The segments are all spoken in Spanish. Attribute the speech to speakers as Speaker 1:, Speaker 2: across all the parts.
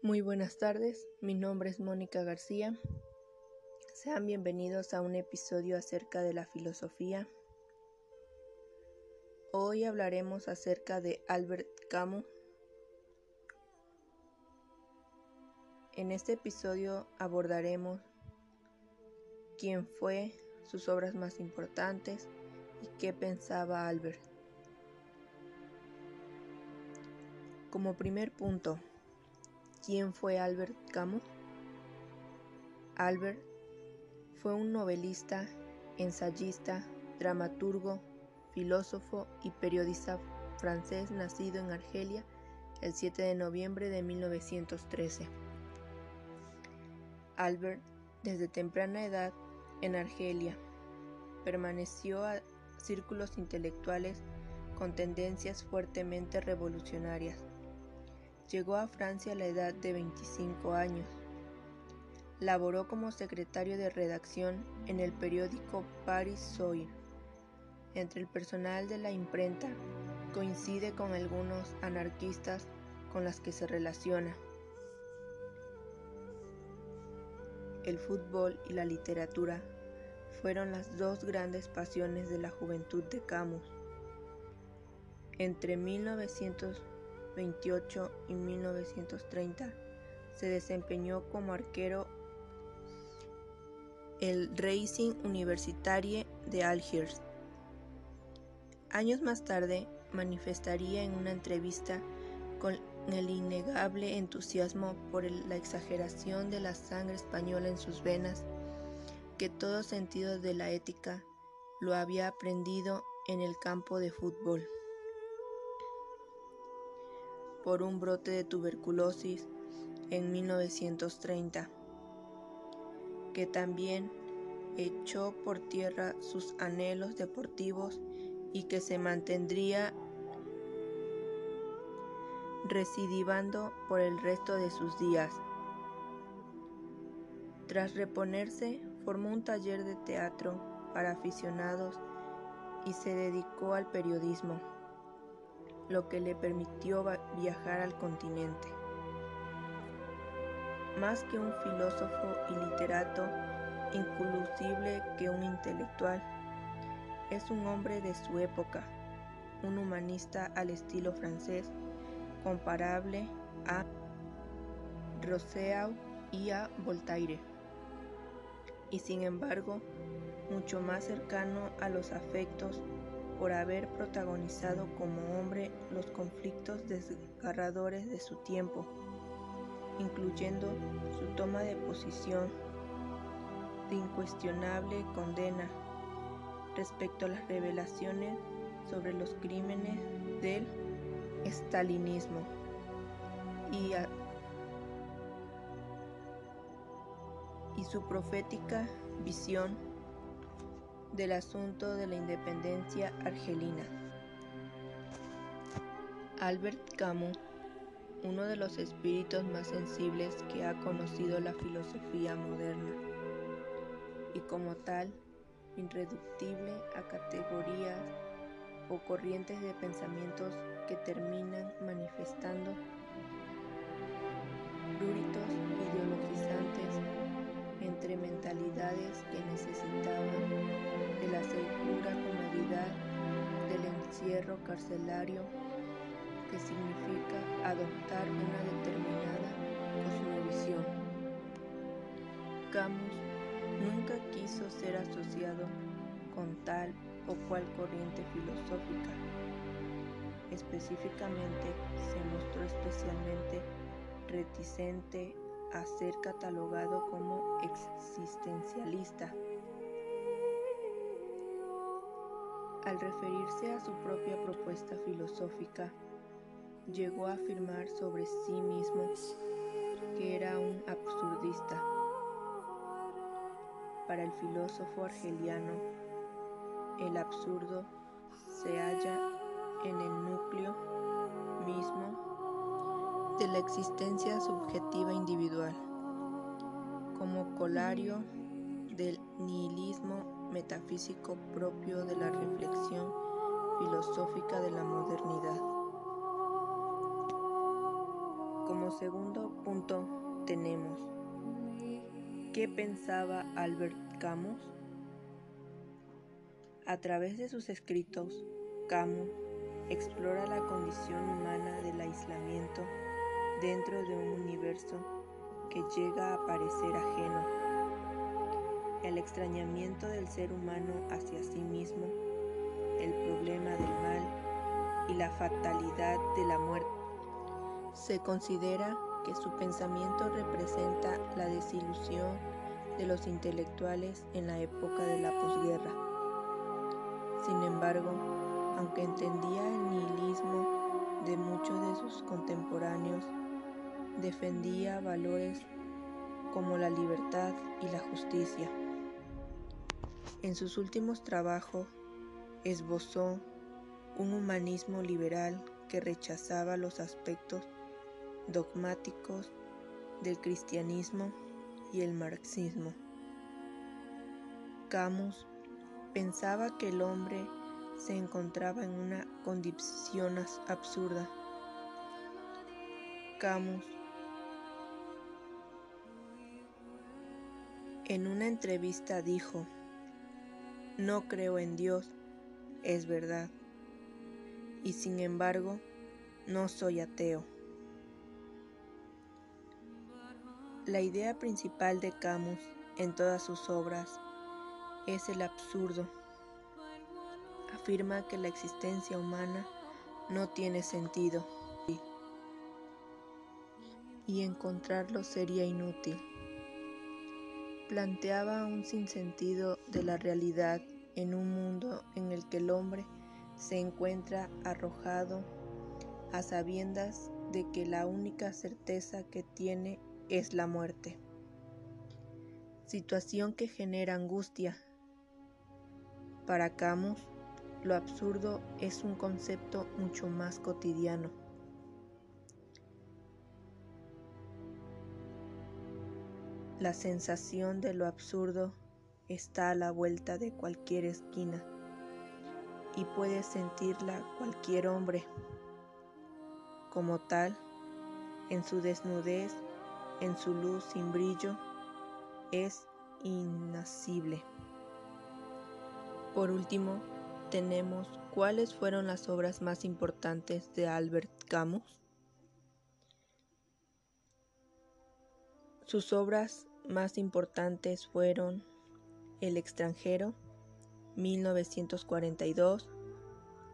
Speaker 1: Muy buenas tardes, mi nombre es Mónica García. Sean bienvenidos a un episodio acerca de la filosofía. Hoy hablaremos acerca de Albert Camus. En este episodio abordaremos quién fue, sus obras más importantes y qué pensaba Albert. Como primer punto, ¿quién fue Albert Camus? Albert fue un novelista, ensayista, dramaturgo, filósofo y periodista francés nacido en Argelia el 7 de noviembre de 1913. Albert, desde temprana edad en Argelia, permaneció a círculos intelectuales con tendencias fuertemente revolucionarias Llegó a Francia a la edad de 25 años. Laboró como secretario de redacción en el periódico Paris Soir. Entre el personal de la imprenta coincide con algunos anarquistas con las que se relaciona. El fútbol y la literatura fueron las dos grandes pasiones de la juventud de Camus. Entre 1900 28 y 1930 se desempeñó como arquero el Racing Universitarie de Algiers. Años más tarde manifestaría en una entrevista con el innegable entusiasmo por la exageración de la sangre española en sus venas, que todo sentido de la ética lo había aprendido en el campo de fútbol por un brote de tuberculosis en 1930, que también echó por tierra sus anhelos deportivos y que se mantendría recidivando por el resto de sus días. Tras reponerse, formó un taller de teatro para aficionados y se dedicó al periodismo lo que le permitió viajar al continente. Más que un filósofo y literato, inclusive que un intelectual, es un hombre de su época, un humanista al estilo francés, comparable a Rousseau y a Voltaire, y sin embargo mucho más cercano a los afectos por haber protagonizado como hombre los conflictos desgarradores de su tiempo, incluyendo su toma de posición de incuestionable condena respecto a las revelaciones sobre los crímenes del estalinismo y, y su profética visión del asunto de la independencia argelina. Albert Camus, uno de los espíritus más sensibles que ha conocido la filosofía moderna, y como tal, irreductible a categorías o corrientes de pensamientos que terminan manifestando entre mentalidades que necesitaban de la segura comodidad del encierro carcelario que significa adoptar una determinada cosmovisión. Camus nunca quiso ser asociado con tal o cual corriente filosófica. Específicamente se mostró especialmente reticente a ser catalogado como existencialista. Al referirse a su propia propuesta filosófica, llegó a afirmar sobre sí mismo que era un absurdista. Para el filósofo argeliano, el absurdo se halla en el núcleo de la existencia subjetiva individual, como colario del nihilismo metafísico propio de la reflexión filosófica de la modernidad. Como segundo punto tenemos ¿Qué pensaba Albert Camus? A través de sus escritos, Camus explora la condición humana del aislamiento dentro de un universo que llega a parecer ajeno, el extrañamiento del ser humano hacia sí mismo, el problema del mal y la fatalidad de la muerte. Se considera que su pensamiento representa la desilusión de los intelectuales en la época de la posguerra. Sin embargo, aunque entendía el nihilismo de muchos de sus contemporáneos, defendía valores como la libertad y la justicia. En sus últimos trabajos esbozó un humanismo liberal que rechazaba los aspectos dogmáticos del cristianismo y el marxismo. Camus pensaba que el hombre se encontraba en una condición absurda. Camus En una entrevista dijo, no creo en Dios, es verdad, y sin embargo, no soy ateo. La idea principal de Camus en todas sus obras es el absurdo. Afirma que la existencia humana no tiene sentido y encontrarlo sería inútil planteaba un sinsentido de la realidad en un mundo en el que el hombre se encuentra arrojado a sabiendas de que la única certeza que tiene es la muerte. Situación que genera angustia. Para Camus, lo absurdo es un concepto mucho más cotidiano. La sensación de lo absurdo está a la vuelta de cualquier esquina y puede sentirla cualquier hombre. Como tal, en su desnudez, en su luz sin brillo, es inasible. Por último, tenemos cuáles fueron las obras más importantes de Albert Camus. Sus obras más importantes fueron El extranjero, 1942,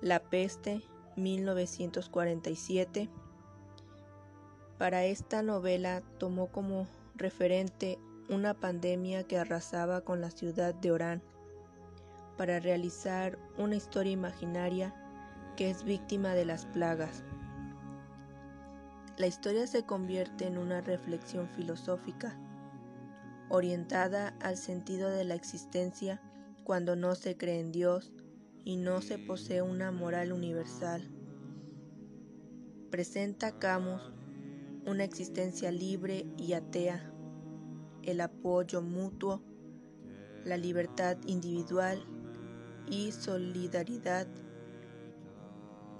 Speaker 1: La peste, 1947. Para esta novela tomó como referente una pandemia que arrasaba con la ciudad de Orán, para realizar una historia imaginaria que es víctima de las plagas. La historia se convierte en una reflexión filosófica orientada al sentido de la existencia cuando no se cree en Dios y no se posee una moral universal. Presenta Camus una existencia libre y atea, el apoyo mutuo, la libertad individual y solidaridad.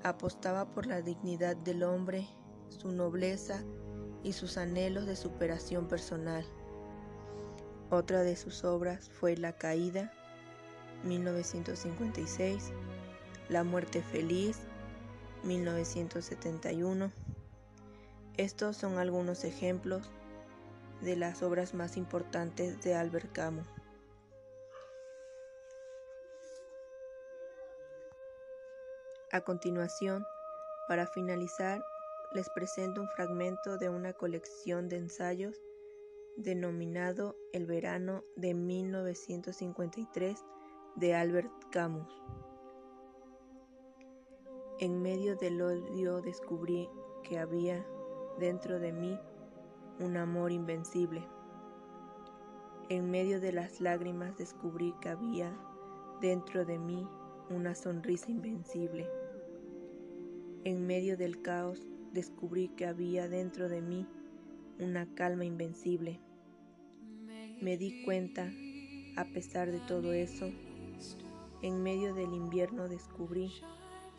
Speaker 1: Apostaba por la dignidad del hombre, su nobleza y sus anhelos de superación personal. Otra de sus obras fue La Caída, 1956, La Muerte Feliz, 1971. Estos son algunos ejemplos de las obras más importantes de Albert Camus. A continuación, para finalizar, les presento un fragmento de una colección de ensayos denominado El verano de 1953 de Albert Camus. En medio del odio descubrí que había dentro de mí un amor invencible. En medio de las lágrimas descubrí que había dentro de mí una sonrisa invencible. En medio del caos descubrí que había dentro de mí una calma invencible. Me di cuenta, a pesar de todo eso, en medio del invierno descubrí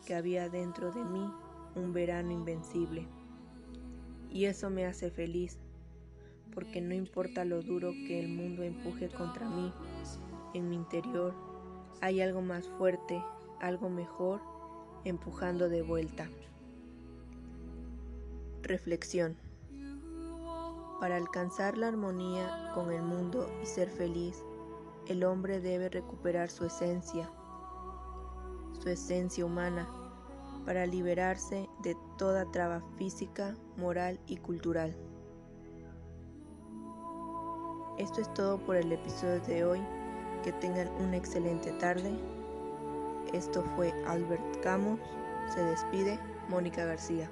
Speaker 1: que había dentro de mí un verano invencible. Y eso me hace feliz, porque no importa lo duro que el mundo empuje contra mí, en mi interior hay algo más fuerte, algo mejor, empujando de vuelta. Reflexión. Para alcanzar la armonía con el mundo y ser feliz, el hombre debe recuperar su esencia, su esencia humana, para liberarse de toda traba física, moral y cultural. Esto es todo por el episodio de hoy. Que tengan una excelente tarde. Esto fue Albert Camus. Se despide Mónica García.